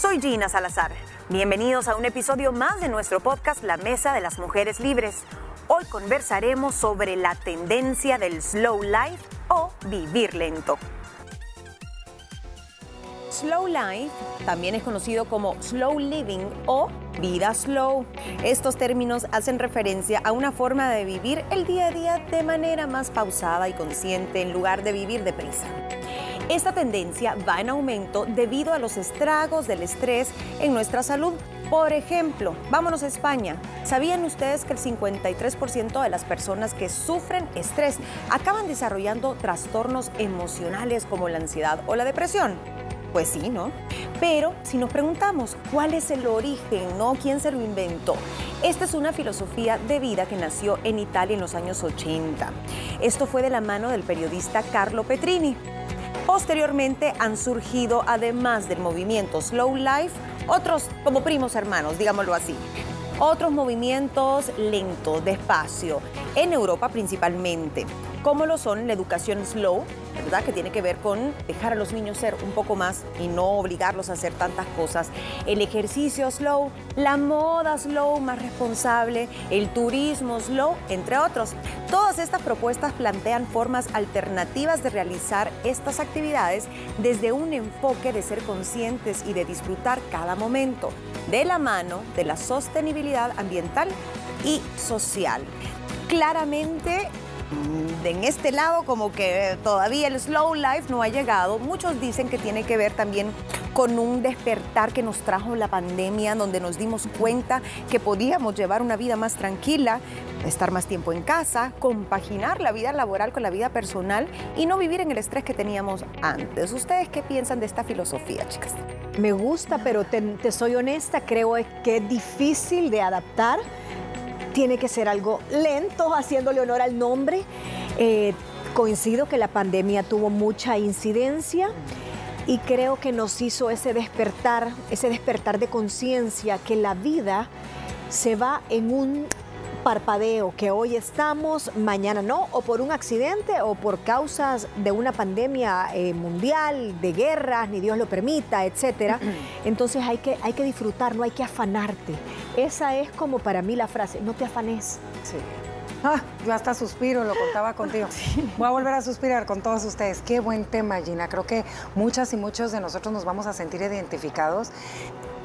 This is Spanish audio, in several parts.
Soy Gina Salazar. Bienvenidos a un episodio más de nuestro podcast La Mesa de las Mujeres Libres. Hoy conversaremos sobre la tendencia del slow life o vivir lento. Slow life también es conocido como slow living o vida slow. Estos términos hacen referencia a una forma de vivir el día a día de manera más pausada y consciente en lugar de vivir deprisa. Esta tendencia va en aumento debido a los estragos del estrés en nuestra salud. Por ejemplo, vámonos a España. ¿Sabían ustedes que el 53% de las personas que sufren estrés acaban desarrollando trastornos emocionales como la ansiedad o la depresión? Pues sí, ¿no? Pero si nos preguntamos cuál es el origen, ¿no? ¿Quién se lo inventó? Esta es una filosofía de vida que nació en Italia en los años 80. Esto fue de la mano del periodista Carlo Petrini. Posteriormente han surgido, además del movimiento Slow Life, otros como primos hermanos, digámoslo así. Otros movimientos lentos, despacio, en Europa principalmente, como lo son la educación slow, ¿verdad? Que tiene que ver con dejar a los niños ser un poco más y no obligarlos a hacer tantas cosas. El ejercicio slow, la moda slow más responsable, el turismo slow, entre otros. Todas estas propuestas plantean formas alternativas de realizar estas actividades desde un enfoque de ser conscientes y de disfrutar cada momento, de la mano de la sostenibilidad ambiental y social. Claramente en este lado como que todavía el slow life no ha llegado. Muchos dicen que tiene que ver también con un despertar que nos trajo la pandemia, donde nos dimos cuenta que podíamos llevar una vida más tranquila, estar más tiempo en casa, compaginar la vida laboral con la vida personal y no vivir en el estrés que teníamos antes. ¿Ustedes qué piensan de esta filosofía, chicas? Me gusta, pero te, te soy honesta, creo que es difícil de adaptar tiene que ser algo lento, haciéndole honor al nombre. Eh, coincido que la pandemia tuvo mucha incidencia y creo que nos hizo ese despertar, ese despertar de conciencia que la vida se va en un parpadeo, que hoy estamos, mañana no, o por un accidente o por causas de una pandemia eh, mundial, de guerras, ni Dios lo permita, etcétera. Entonces hay que, hay que disfrutar, no hay que afanarte. Esa es como para mí la frase, no te afanes. Sí. Ah, yo hasta suspiro, lo contaba contigo. Voy a volver a suspirar con todos ustedes. Qué buen tema, Gina. Creo que muchas y muchos de nosotros nos vamos a sentir identificados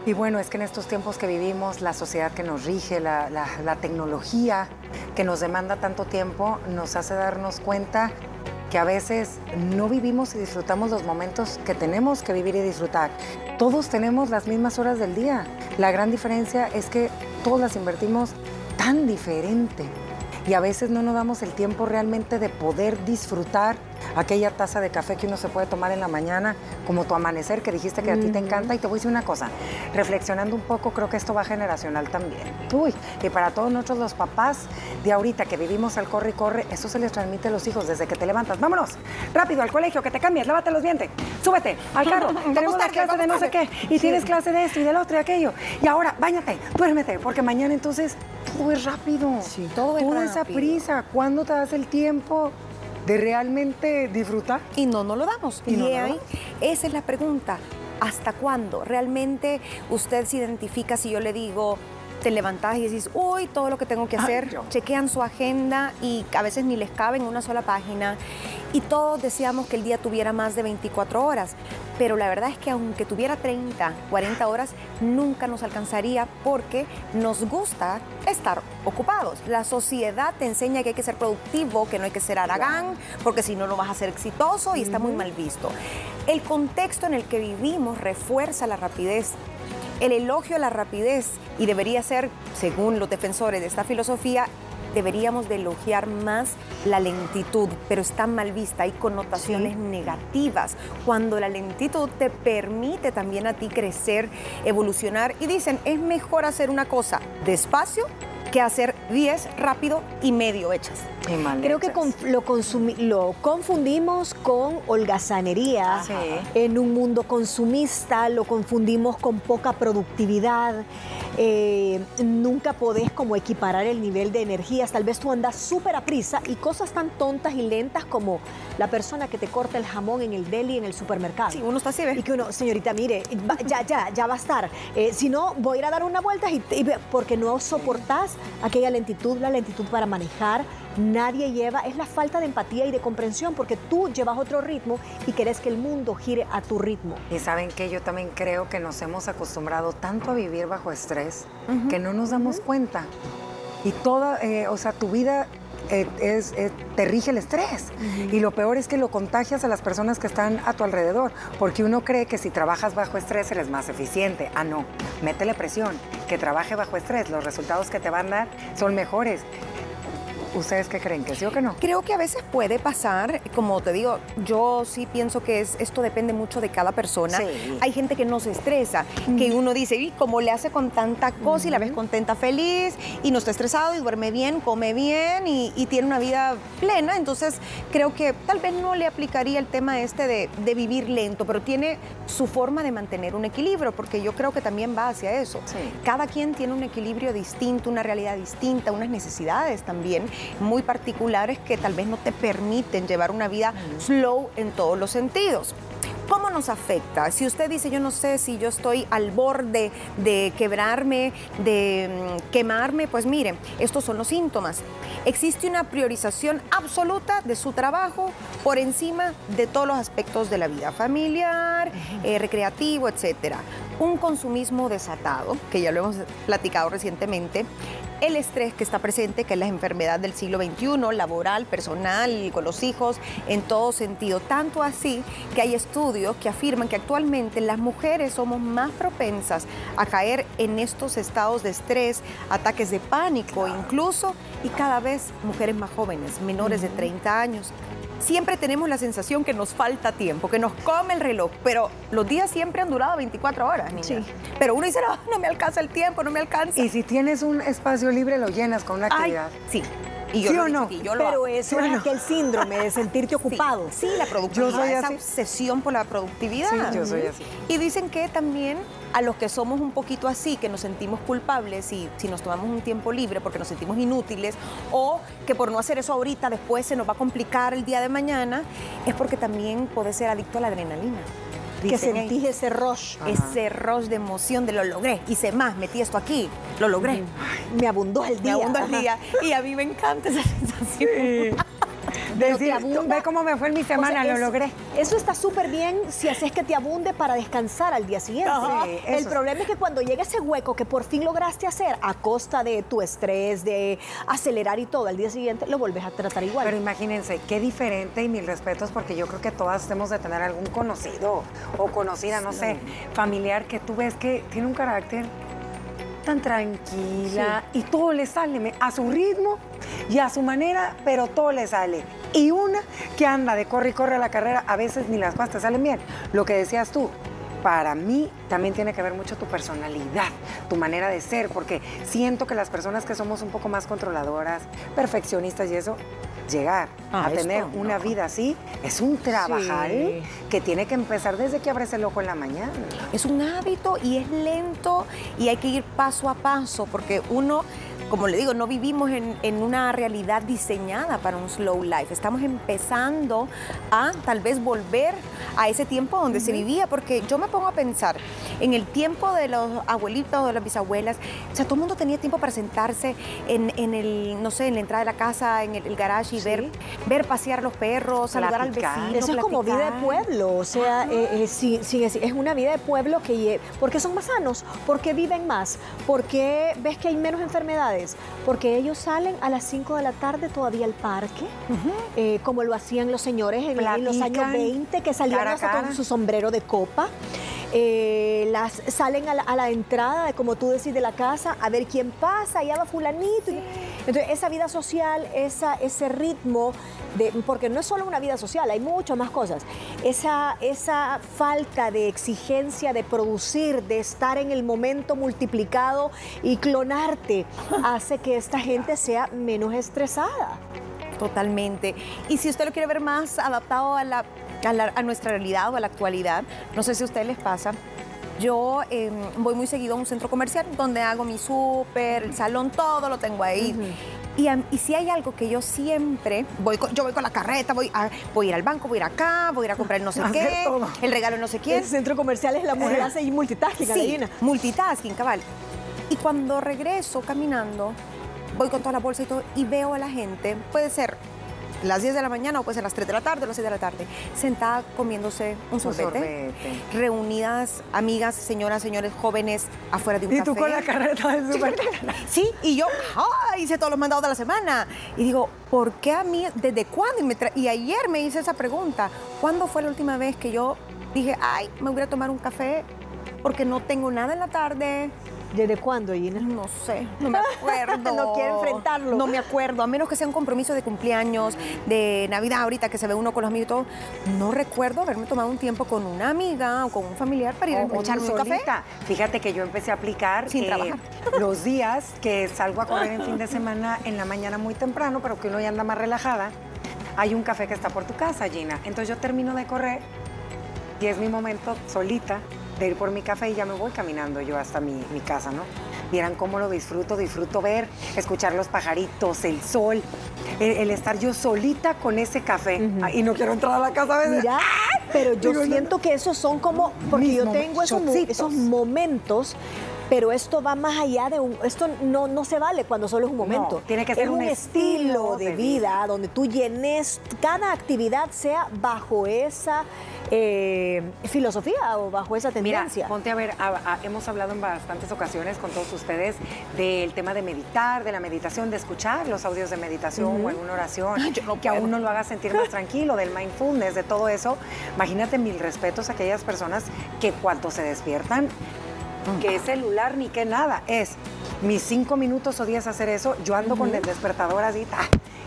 y bueno, es que en estos tiempos que vivimos, la sociedad que nos rige, la, tecnología que nos demanda tanto tiempo, nos hace darnos cuenta que a veces no vivimos y disfrutamos los momentos que tenemos que vivir y disfrutar. Todos tenemos las mismas horas del día. La gran diferencia es que todos las invertimos tan diferente y a veces no nos damos el tiempo realmente de poder disfrutar aquella taza de café que uno se puede tomar en la mañana, como tu amanecer que dijiste que a ti te encanta. Y te voy a decir una cosa, reflexionando un poco, creo que esto va generacional también. Uy, y para todos nosotros los papás de ahorita que vivimos al corre y corre, eso se les transmite a los hijos desde que te levantas. Vámonos, rápido al colegio, que te cambies, lávate los dientes, súbete al carro, tenemos la clase de no sé qué, y tienes clase de esto y del otro y aquello. Y ahora, bañate, duérmete, porque mañana entonces todo es rápido. Sí, todo es Toda rápido. esa prisa, ¿cuándo te das el tiempo de realmente disfrutar. Y no nos lo damos. Y, no ahí, esa es la pregunta. ¿Hasta cuándo? ¿Realmente usted se identifica si yo le digo, te levantás y decís, uy, todo lo que tengo que hacer? Chequean su agenda y a veces ni les cabe en una sola página. Y todos deseamos que el día tuviera más de 24 horas pero la verdad es que aunque tuviera 30, 40 horas, nunca nos alcanzaría porque nos gusta estar ocupados. La sociedad te enseña que hay que ser productivo, que no hay que ser aragán, porque si no, no vas a ser exitoso y está muy mal visto. El contexto en el que vivimos refuerza la rapidez. El elogio a la rapidez y debería ser, según los defensores de esta filosofía, deberíamos de elogiar más la lentitud, pero está mal vista, hay connotaciones negativas. Cuando la lentitud te permite también a ti crecer, evolucionar y dicen, es mejor hacer una cosa despacio que hacer 10 rápido y medio hechas. Creo que lo, lo, confundimos con holgazanería en un mundo consumista, lo confundimos con poca productividad. Eh, nunca podés como equiparar el nivel de energías. Tal vez tú andas súper a prisa y cosas tan tontas y lentas como la persona que te corta el jamón en el deli en el supermercado. Sí, uno está así, ¿ves? Y que uno, señorita, mire, ya, ya, ya va a estar. Eh, si no, voy a ir a dar una vuelta y, porque no soportás aquella lentitud, la lentitud para manejar nadie lleva, es la falta de empatía y de comprensión, porque tú llevas otro ritmo y querés que el mundo gire a tu ritmo. Y saben que yo también creo que nos hemos acostumbrado tanto a vivir bajo estrés que no nos damos cuenta. Y toda, eh, o sea, tu vida eh, es, eh, te rige el estrés. Y lo peor es que lo contagias a las personas que están a tu alrededor, porque uno cree que si trabajas bajo estrés eres más eficiente. Ah, no, métele presión, que trabaje bajo estrés, los resultados que te van a dar son mejores. ¿Ustedes qué creen? ¿Que sí o que no? Creo que a veces puede pasar, como te digo, yo sí pienso que es, esto depende mucho de cada persona. Hay gente que no se estresa, que uno dice, y como le hace con tanta cosa y la ves contenta, feliz, y no está estresado y duerme bien, come bien y, tiene una vida plena. Entonces creo que tal vez no le aplicaría el tema este de, de, vivir lento, pero tiene su forma de mantener un equilibrio, porque yo creo que también va hacia eso. Cada quien tiene un equilibrio distinto, una realidad distinta, unas necesidades también muy particulares que tal vez no te permiten llevar una vida slow en todos los sentidos. ¿Cómo nos afecta? Si usted dice, yo no sé si yo estoy al borde de quebrarme, de mm, quemarme, pues mire, estos son los síntomas. Existe una priorización absoluta de su trabajo por encima de todos los aspectos de la vida familiar, eh, recreativo, etcétera. Un consumismo desatado, que ya lo hemos platicado recientemente, el estrés que está presente, que es la enfermedad del siglo XXI, laboral, personal, con los hijos, en todo sentido. Tanto así que hay estudios que afirman que actualmente las mujeres somos más propensas a caer en estos estados de estrés, ataques de pánico incluso, y cada vez mujeres más jóvenes, menores de 30 años siempre tenemos la sensación que nos falta tiempo, que nos come el reloj, pero los días siempre han durado 24 horas, niña. Sí. Pero uno dice, no, no me alcanza el tiempo, no me alcanza. Y si tienes un espacio libre, lo llenas con una actividad. sí. Y yo ¿Sí o no? Pero eso es aquel síndrome de sentirte ocupado. Sí, la productividad, yo soy esa obsesión por la productividad. Sí, yo soy así. Y dicen que también a los que somos un poquito así, que nos sentimos culpables y si nos tomamos un tiempo libre porque nos sentimos inútiles o que por no hacer eso ahorita después se nos va a complicar el día de mañana, es porque también puede ser adicto a la adrenalina que sentís ese rush. Ese rush de emoción de lo logré. Hice más, metí esto aquí, lo logré. me abundó el día. Me abundó el día. Y a mí me encanta esa sensación. Decir, ve cómo me fue en mi semana, lo logré. Eso está súper bien si haces que te abunde para descansar al día siguiente. el problema es que cuando llega ese hueco que por fin lograste hacer a costa de tu estrés, de acelerar y todo, al día siguiente lo vuelves a tratar igual. Pero imagínense, qué diferente y mil respetos porque yo creo que todas hemos de tener algún conocido o conocida, no sé, familiar que tú ves que tiene un carácter tan tranquila y todo le sale a su ritmo y a su manera, pero todo le sale. Y una que anda de corre y corre a la carrera, a veces ni las te salen bien. Lo que decías tú, para mí también tiene que ver mucho tu personalidad, tu manera de ser, porque siento que las personas que somos un poco más controladoras, perfeccionistas y eso, llegar ah, a tener una vida así es un trabajar que tiene que empezar desde que abres el ojo en la mañana. Es un hábito y es lento y hay que ir paso a paso porque uno como le digo, no vivimos en, una realidad diseñada para un slow life. Estamos empezando a tal vez volver a ese tiempo donde se vivía, porque yo me pongo a pensar en el tiempo de los abuelitos o de las bisabuelas, o sea, todo el mundo tenía tiempo para sentarse en, el, no sé, en la entrada de la casa, en el, garage y ver, ver pasear a los perros, saludar al vecino. Eso es como vida de pueblo, o sea, eh, eh, sí, sí, es una vida de pueblo que, porque son más sanos, porque viven más, porque ves que hay menos enfermedades porque ellos salen a las 5 de la tarde todavía al parque, eh, como lo hacían los señores en, los años 20, que salían hasta con su sombrero de copa. Eh, las, salen a la, entrada, como tú decís, de la casa, a ver quién pasa, allá va fulanito. Entonces, esa vida social, ese ritmo, de, porque no es solo una vida social, hay muchas más cosas. Esa, esa falta de exigencia de producir, de estar en el momento multiplicado y clonarte, hace que esta gente sea menos estresada. Totalmente. Y si usted lo quiere ver más adaptado a, la, a, la- a nuestra realidad o a la actualidad, no sé si a ustedes les pasa. Yo eh, voy muy seguido a un centro comercial donde hago mi súper, el salón, todo lo tengo ahí. y, y si hay algo que yo siempre voy con, yo voy con la carreta, voy a, voy a ir al banco, voy a ir acá, voy a ir a comprar el no sé qué, todo. el regalo no sé quién. El centro comercial es la mujer hace multitasking, Sí, multitasking, cabal. Y cuando regreso caminando, voy con toda la bolsa y todo, y veo a la gente, puede ser las 10 de la mañana o puede ser las 3 de la tarde o las 6 de la tarde, sentada comiéndose un sorbete, sorbete. reunidas, amigas, señoras, señores, jóvenes, afuera de un Y café. tú con la carreta del súper. Sí, y yo ¡ah! hice todos los mandados de la semana. Y digo, ¿por qué a mí? ¿Desde cuándo? Y, me tra- y ayer me hice esa pregunta. ¿Cuándo fue la última vez que yo dije, ay, me voy a tomar un café porque no tengo nada en la tarde? ¿Desde cuándo, Gina? No sé, no me acuerdo. No quiere enfrentarlo. No me acuerdo, a menos que sea un compromiso de cumpleaños, de Navidad, ahorita que se ve uno con los amigos y todo. No recuerdo haberme tomado un tiempo con una amiga o con un familiar para ir O- a echarme un café. Fíjate que yo empecé a aplicar Sin que trabajar. los días que salgo a correr en fin de semana en la mañana muy temprano, pero que uno ya anda más relajada, hay un café que está por tu casa, Gina. Entonces yo termino de correr y es mi momento solita de ir por mi café y ya me voy caminando yo hasta mi, mi casa, ¿no? Vieran cómo lo disfruto, disfruto ver, escuchar los pajaritos, el sol, el, el estar yo solita con ese café. Y no quiero entrar a la casa a veces. Mira, pero yo Digo, no, siento que esos son como, porque yo tengo esos momentos, pero esto va más allá de un, esto no, no se vale cuando solo es un momento. tiene que ser es un un estilo estilo de, de vida, donde tú llenes, cada actividad sea bajo esa eh, filosofía o bajo esa Mira, tendencia. ponte a ver, a- a- hemos hablado en bastantes ocasiones con todos ustedes del tema de meditar, de la meditación, de escuchar los audios de meditación o alguna oración, que a uno lo haga sentir más tranquilo, del mindfulness, de todo eso. Imagínate mil respetos a aquellas personas que cuando se despiertan, que es celular ni que nada, es mis cinco minutos o diez hacer eso, yo ando con el despertador así, ¡ta!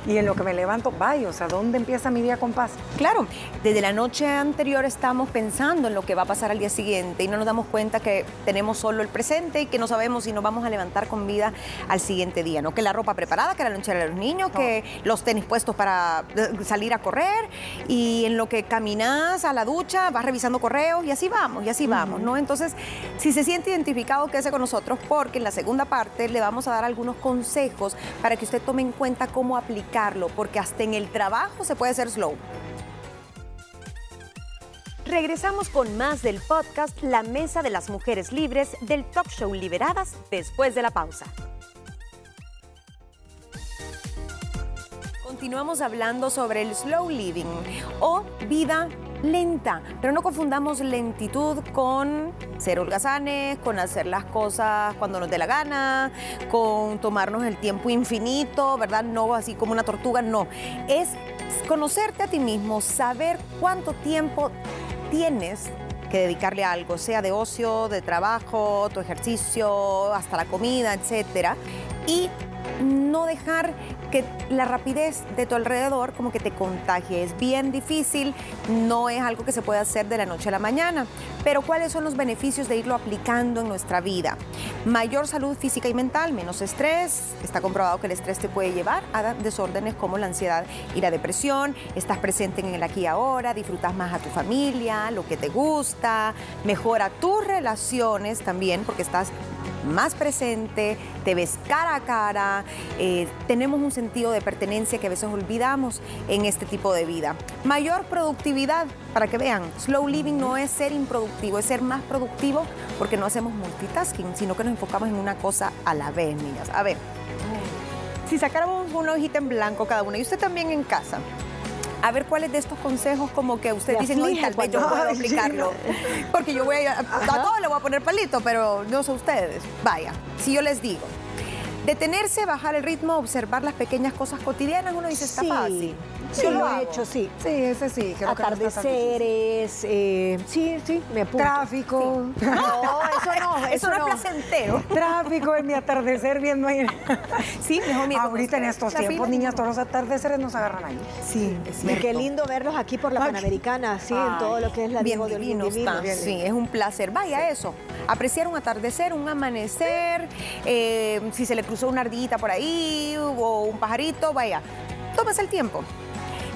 Y en lo que me levanto, vaya, o sea, ¿dónde empieza mi día con paz? Claro, desde la noche anterior estamos pensando en lo que va a pasar al día siguiente y no nos damos cuenta que tenemos solo el presente y que no sabemos si nos vamos a levantar con vida al siguiente día, ¿no? Que la ropa preparada, que la lonchera de los niños, que los tenis puestos para eh, salir a correr y en lo que caminas a la ducha, vas revisando correos y así vamos, y así vamos, ¿no? Entonces, si se siente identificado, quédese con nosotros porque en la segunda parte le vamos a dar algunos consejos para que usted tome en cuenta cómo porque hasta en el trabajo se puede ser slow. Regresamos con más del podcast La Mesa de las Mujeres Libres del Talk Show Liberadas después de la pausa. Continuamos hablando sobre el slow living o vida lenta, pero no confundamos lentitud con ser holgazanes, con hacer las cosas cuando nos dé la gana, con tomarnos el tiempo infinito, ¿verdad? No así como una tortuga, no. Es conocerte a ti mismo, saber cuánto tiempo tienes que dedicarle a algo, sea de ocio, de trabajo, tu ejercicio, hasta la comida, etcétera, y no dejar que la rapidez de tu alrededor como que te contagie. Es bien difícil, no es algo que se puede hacer de la noche a la mañana, pero ¿cuáles son los beneficios de irlo aplicando en nuestra vida? Mayor salud física y mental, menos estrés. Está comprobado que el estrés te puede llevar a desórdenes como la ansiedad y la depresión. Estás presente en el aquí y ahora, disfrutas más a tu familia, lo que te gusta, mejora tus relaciones también porque estás más presente, te ves cara a cara, eh, tenemos un sentido de pertenencia que a veces olvidamos en este tipo de vida. Mayor productividad, para que vean, slow living no es ser improductivo, es ser más productivo porque no hacemos multitasking, sino que nos enfocamos en una cosa a la vez, niñas. A ver, si sacáramos una hojita en blanco cada una, y usted también en casa, a ver cuáles de estos consejos como que usted Te dice, no, aflige tal vez yo puedo aplicarlo. Porque yo voy a, a todo le voy a poner palito, pero no sé ustedes. Vaya, si yo les digo, detenerse, bajar el ritmo, observar las pequeñas cosas cotidianas, uno dice, está Sí. fácil. Sí, Yo lo, he hecho, sí. Sí, ese sí. creo que. Atardeceres, eh, sí, sí, me apunto. Tráfico. No, eso no, Eso no es placentero. Tráfico en mi atardecer viendo ahí. Sí, mejor mira, Ahorita en estos tiempos, fila- niñas, todos los atardeceres nos agarran ahí. Sí, es Y cierto. qué lindo verlos aquí por la Ay. Panamericana, sí, en todo lo que es la bien Diego divino divino, bien Sí, es un placer. Vaya eso. Apreciar un atardecer, un amanecer, eh, si se le cruzó una ardillita por ahí o un pajarito, vaya. Tómese el tiempo.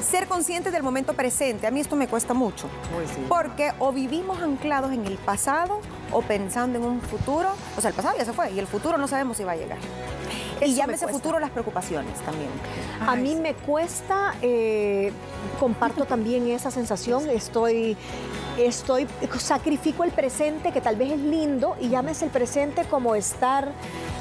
Ser conscientes del momento presente. A mí esto me cuesta mucho. Uy, sí. Porque o vivimos anclados en el pasado o pensando en un futuro. O sea, el pasado ya se fue y el futuro no sabemos si va a llegar. Eso y llámese cuesta. futuro las preocupaciones también. A mí sí. me cuesta, eh, comparto también esa sensación, estoy, estoy, sacrifico el presente que tal vez es lindo y llames el presente como estar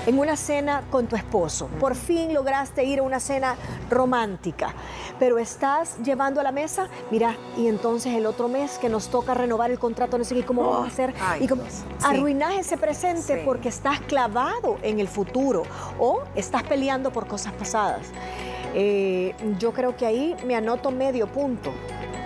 en una cena con tu esposo. Por fin lograste ir a una cena romántica, pero estás llevando a la mesa, mira, y entonces el otro mes que nos toca renovar el contrato, no sé qué, cómo vamos a hacer, Ay, y como, Dios. arruinas ese presente Sí. porque estás clavado en el futuro o estás peleando por cosas pasadas. Eh, yo creo que ahí me anoto medio punto,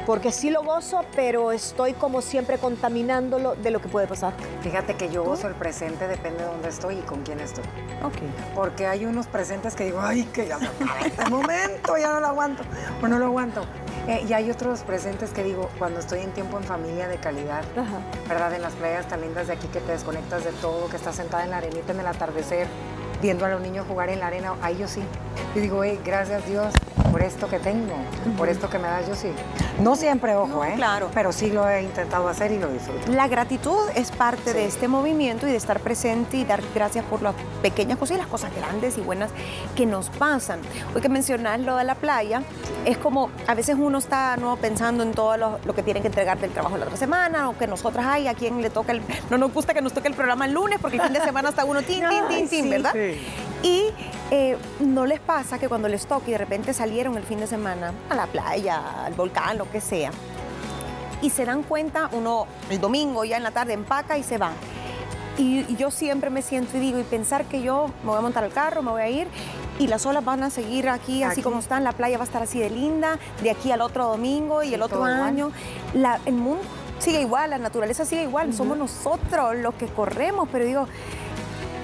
porque sí lo gozo, pero estoy como siempre contaminándolo de lo que puede pasar. Fíjate que yo gozo el presente, depende de dónde estoy y con quién estoy. Ok. Porque hay unos presentes que digo, ay, que ya acaba este momento, ya no lo aguanto, o no lo aguanto. Eh, y hay otros presentes que digo, cuando estoy en tiempo en familia de calidad, Ajá. ¿verdad? En las playas tan lindas de aquí que te desconectas de todo, que estás sentada en la arenita en el atardecer, viendo a los niños jugar en la arena, ahí yo sí. Y digo, hey, gracias Dios por esto que tengo, por esto que me das, yo sí. No siempre, ojo, No, ¿eh? claro. Pero sí lo he intentado hacer y lo disfruto. La gratitud es parte Sí. de este movimiento y de estar presente y dar gracias por las pequeñas cosas y las cosas grandes y buenas que nos pasan. Hoy que mencionas lo de la playa, es como a veces uno está no pensando en todo lo, lo que tienen que entregar del trabajo la otra semana o que nosotras hay a quien le toca el no nos gusta que nos toque el programa el lunes porque el fin de semana está uno tin tin tin tin, ¿verdad? sí. Y eh, no les pasa que cuando les toque y de repente salieron el fin de semana a la playa, al volcán, lo que sea, y se dan cuenta, uno el domingo ya en la tarde empaca y se va. Y, y yo siempre me siento y digo, y pensar que yo me voy a montar al carro, me voy a ir y las olas van a seguir aquí, así Aquí. como están, la playa va a estar así de linda, de aquí al otro domingo y el otro todo año. La- el mundo sigue igual, la naturaleza sigue igual, somos nosotros los que corremos, pero digo,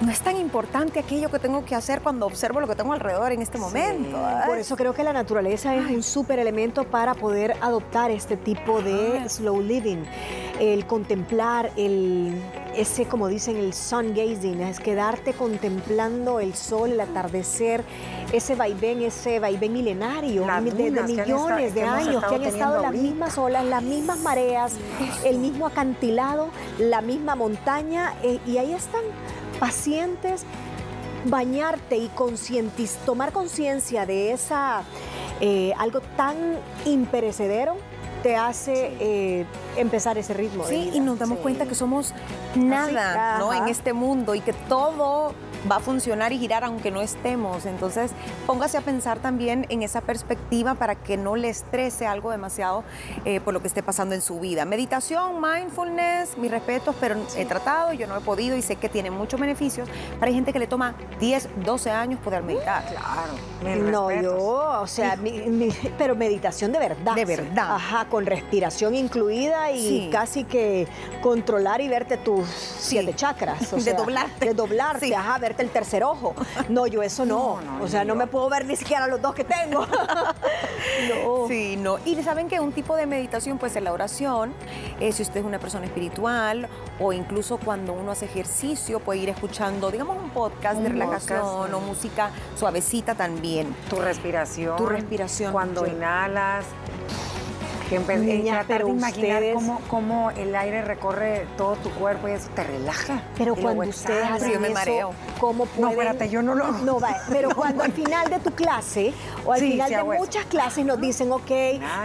no es tan importante aquello que tengo que hacer cuando observo lo que tengo alrededor en este momento. Ay, Por eso creo que la naturaleza es un súper elemento para poder adoptar este tipo de Ah. slow living. El contemplar, el, ese, como dicen, el sun gazing, es quedarte contemplando el sol, el atardecer, ese vaivén, ese vaivén milenario de, de millones de que años, que han estado las mismas olas, las mismas mareas, el mismo acantilado, la misma montaña, eh, y ahí están pacientes bañarte y tomar conciencia de esa eh, algo tan imperecedero te hace eh, empezar ese ritmo. de Sí, vida. y nos damos Sí. cuenta que somos nada ¿no? en este mundo y que todo va a funcionar y girar aunque no estemos. Entonces, póngase a pensar también en esa perspectiva para que no le estrese algo demasiado eh, por lo que esté pasando en su vida. Meditación, mindfulness, mis respetos, pero he tratado, yo no he podido y sé que tiene muchos beneficios. Pero hay gente que le toma 10, 12 años poder meditar. Claro. No, respetos. yo, o sea, mi- mi- pero meditación de verdad. De verdad. Ajá, con respiración incluida y Sí. casi que controlar y verte tus siete chakras. o De sea, doblarte. De doblarte, Sí. ajá, verte el tercer ojo. No, yo eso no. No, no, o sea, no me puedo ver ni siquiera los dos que tengo. no. Sí, no. Y saben que un tipo de meditación puede ser la oración, eh, si usted es una persona espiritual, o incluso cuando uno hace ejercicio, puede ir escuchando, digamos, un podcast de relajación podcast, o música suavecita también. Tu respiración. Tu respiración. Cuando inhalas que imaginar ustedes... cómo, cómo, el aire recorre todo tu cuerpo y eso te relaja. Pero cuando ustedes hacen yo me mareo. ¿cómo pueden... No, espérate, yo no lo... No, va, pero cuando al final de tu clase o al final de muchas clases nos dicen, ok,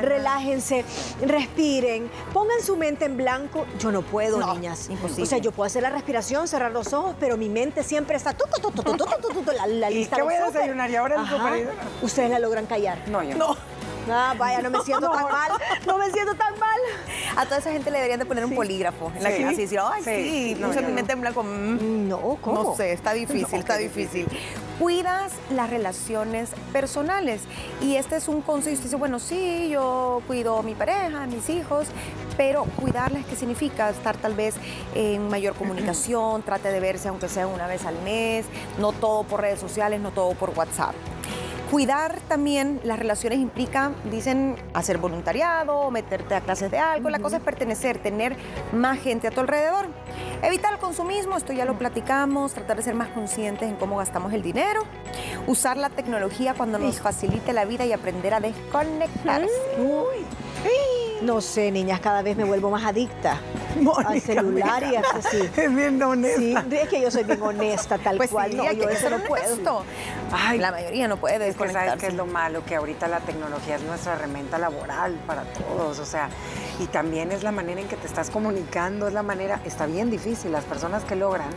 relájense, respiren, pongan su mente en blanco. Yo no puedo, niñas. Imposible. O sea, yo puedo hacer la respiración, cerrar los ojos, pero mi mente siempre está... la, la lista qué voy a desayunar? ¿Y ahora el Ustedes la logran callar. No, yo no. Ah, vaya, no me siento tan mal. No me siento tan mal. A toda esa gente le deberían de poner un polígrafo en la Sí. así decir, ay, Sí. sí, No, puse mi no. mente en blanco. mm, No, ¿cómo? No sé, está difícil, está difícil. Cuidas las relaciones personales. Y este es un consejo. Usted dice, bueno, sí, yo cuido a mi pareja, a mis hijos, pero cuidarles, ¿qué significa? Estar tal vez en mayor comunicación, trate de verse aunque sea una vez al mes, no todo por redes sociales, no todo por WhatsApp. Cuidar también las relaciones implica, dicen, hacer voluntariado, meterte a clases de algo. La cosa es pertenecer, tener más gente a tu alrededor. Evitar el consumismo, esto ya lo platicamos, tratar de ser más conscientes en cómo gastamos el dinero. Usar la tecnología cuando nos facilite la vida y aprender a desconectarse. No sé, niñas, cada vez me vuelvo más adicta al celular y mira, así. Es bien honesta. Sí, es que yo soy bien honesta, tal Pues cual. sí, no, yo que eso no puedo. Ay, la mayoría no puede Es que sabes que es lo malo, que ahorita la tecnología es nuestra herramienta laboral para todos, o sea, y también es la manera en que te estás comunicando, es la manera, está bien difícil, las personas que logran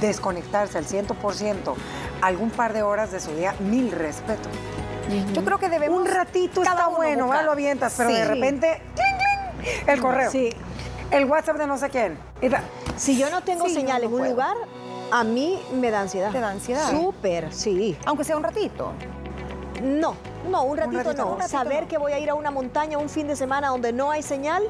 desconectarse al 100% algún par de horas de su día, mil respeto. Yo creo que debemos... Un ratito está bueno. ¿va? lo avientas, pero Sí. de repente, ¡cling, cling! el correo, Sí. el WhatsApp de no sé quién. Si yo no tengo Sí, señal en un puedo. lugar, a mí me da ansiedad. ¿Te da ansiedad? Súper, sí. Aunque sea un ratito. No, no, un ratito, ratito, no. un ratito Saber no. que voy a ir a una montaña un fin de semana donde no hay señal,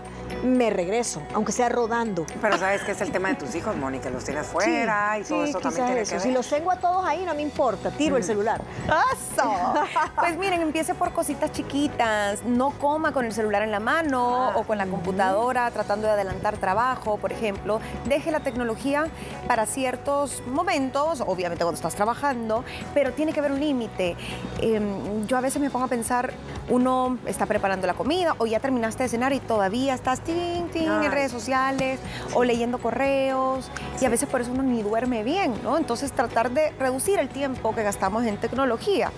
me regreso, aunque sea rodando. Pero sabes que es el tema de tus hijos, Mónica, los tienes fuera y todo sí, eso también tiene eso. que ver. Si los tengo a todos ahí, no me importa, tiro el celular. ¡Eso! Pues miren, empiece por cositas chiquitas. No coma con el celular en la mano o con la computadora tratando de adelantar trabajo, por ejemplo. Deje la tecnología para ciertos momentos, obviamente cuando estás trabajando, pero tiene que haber un límite. Em, yo a veces me pongo a pensar, uno está preparando la comida o ya terminaste de cenar y todavía estás tin, tin, Ay. en redes sociales o leyendo correos y a veces por eso uno ni duerme bien, ¿no? Entonces tratar de reducir el tiempo que gastamos en tecnología.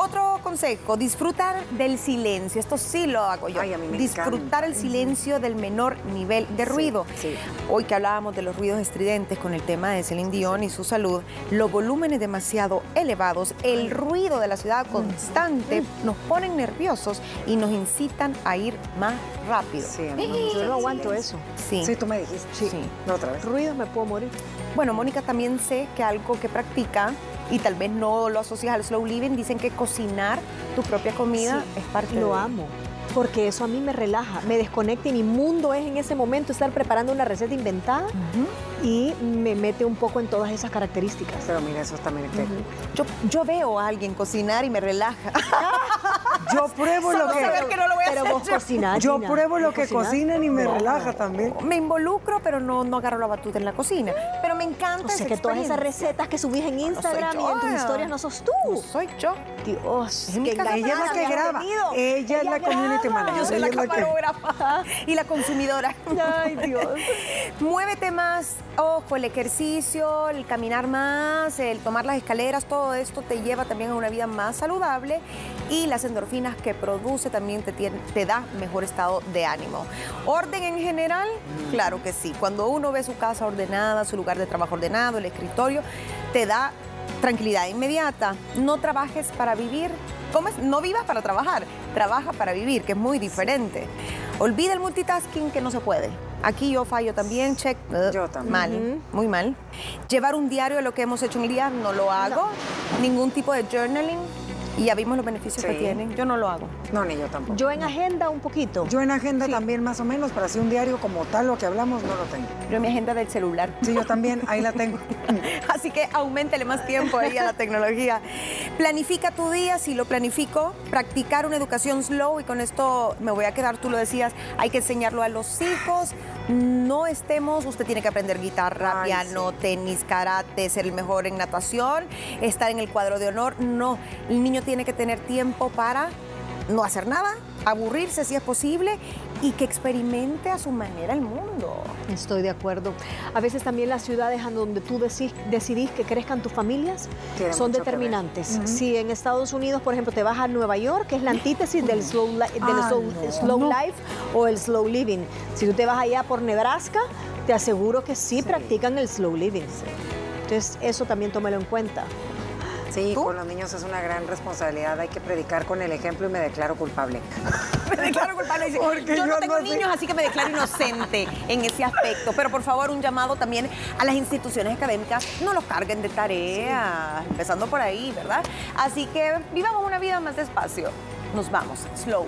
Otro consejo, disfrutar del silencio. Esto sí lo hago yo. Ay, a mí me disfrutar encanta. el silencio del menor nivel de ruido. sí. Hoy que hablábamos de los ruidos estridentes con el tema de Celine Dion y su salud, los volúmenes demasiado elevados, el ruido de la ciudad constante nos ponen nerviosos y nos incitan a ir más rápido. Sí, gusta Yo no aguanto silencio. eso. Sí. Sí, tú me dijiste. Sí. No, otra vez. Ruido me puedo morir. Bueno, Mónica, también sé que algo que practica y tal vez no lo asocias al slow living, dicen que cocinar tu propia comida Sí, es parte de Lo amo. Porque eso a mí me relaja, me desconecta y mi mundo es en ese momento estar preparando una receta inventada y me mete un poco en todas esas características. Pero mira, eso también que Yo, yo veo a alguien cocinar y me relaja. Yo pruebo lo que saber que no lo voy a Pero hacer vos yo. cocinas. yo Gina. pruebo lo ¿Vos que cocinas? cocinan y me No. relaja también. Me involucro, pero no, no agarro la batuta en la cocina. Pero me encanta O sea esa que todas esas recetas que subís en Instagram soy y en tus historias no sos tú. No soy yo. Dios, Ella es la que graba. Ella es la community manager. Yo soy la camarógrafa y la consumidora. Ay, Dios. Muévete más, ojo, el ejercicio, el caminar más, el tomar las escaleras, todo esto te lleva también a una vida más saludable y las endorfinas que produce también te, tiene- te da mejor estado de ánimo. ¿Orden en general? Claro que sí. Cuando uno ve su casa ordenada, su lugar de trabajo ordenado, el escritorio, te da tranquilidad inmediata. No trabajes para vivir. ¿Cómo es? No vivas para trabajar, trabaja para vivir, que es muy diferente. Olvida el multitasking que no se puede. Aquí yo fallo también, check. uh, Yo también. Mal, muy mal. Llevar un diario de lo que hemos hecho en el día, no lo hago. Ningún tipo de journaling. Y ya vimos los beneficios que tienen. Yo no lo hago. No, ni yo tampoco. Yo en agenda un poquito. Yo en agenda también más o menos, pero así un diario como tal, lo que hablamos, no lo tengo. Yo en mi agenda del celular. Sí, yo también, ahí la tengo. Así que aumentele más tiempo ahí a la tecnología. Planifica tu día, si lo planifico, practicar una educación slow y con esto me voy a quedar, tú lo decías, hay que enseñarlo a los hijos. No estemos, usted tiene que aprender guitarra, Ay, piano, tenis, karate, ser el mejor en natación, estar en el cuadro de honor. No, el niño tiene que tener tiempo para no hacer nada, aburrirse si es posible y que experimente a su manera el mundo. Estoy de acuerdo. A veces también las ciudades en donde tú decís- decidís que crezcan tus familias Tiene son determinantes. Si en Estados Unidos, por ejemplo, te vas a Nueva York, que es la antítesis del slow, li- del Ah, slow, no. slow life o el slow living. Si tú te vas allá por Nebraska, te aseguro que sí, practican el slow living. Entonces, eso también tómalo en cuenta. Sí, con los niños es una gran responsabilidad. Hay que predicar con el ejemplo y me declaro culpable. me declaro culpable. yo, no tengo niños, así que me declaro inocente en ese aspecto. Pero por favor, un llamado también a las instituciones académicas. No los carguen de tareas, empezando por ahí, ¿verdad? Así que vivamos una vida más despacio. Nos vamos, slow.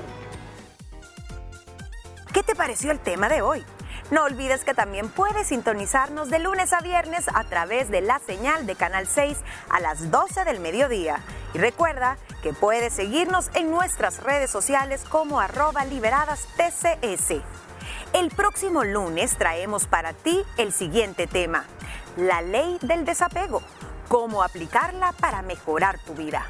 ¿Qué te pareció el tema de hoy? No olvides que también puedes sintonizarnos de lunes a viernes a través de la señal de Canal 6 a las 12 del mediodía. Y recuerda que puedes seguirnos en nuestras redes sociales como arroba liberadas TCS. El próximo lunes traemos para ti el siguiente tema, la ley del desapego, cómo aplicarla para mejorar tu vida.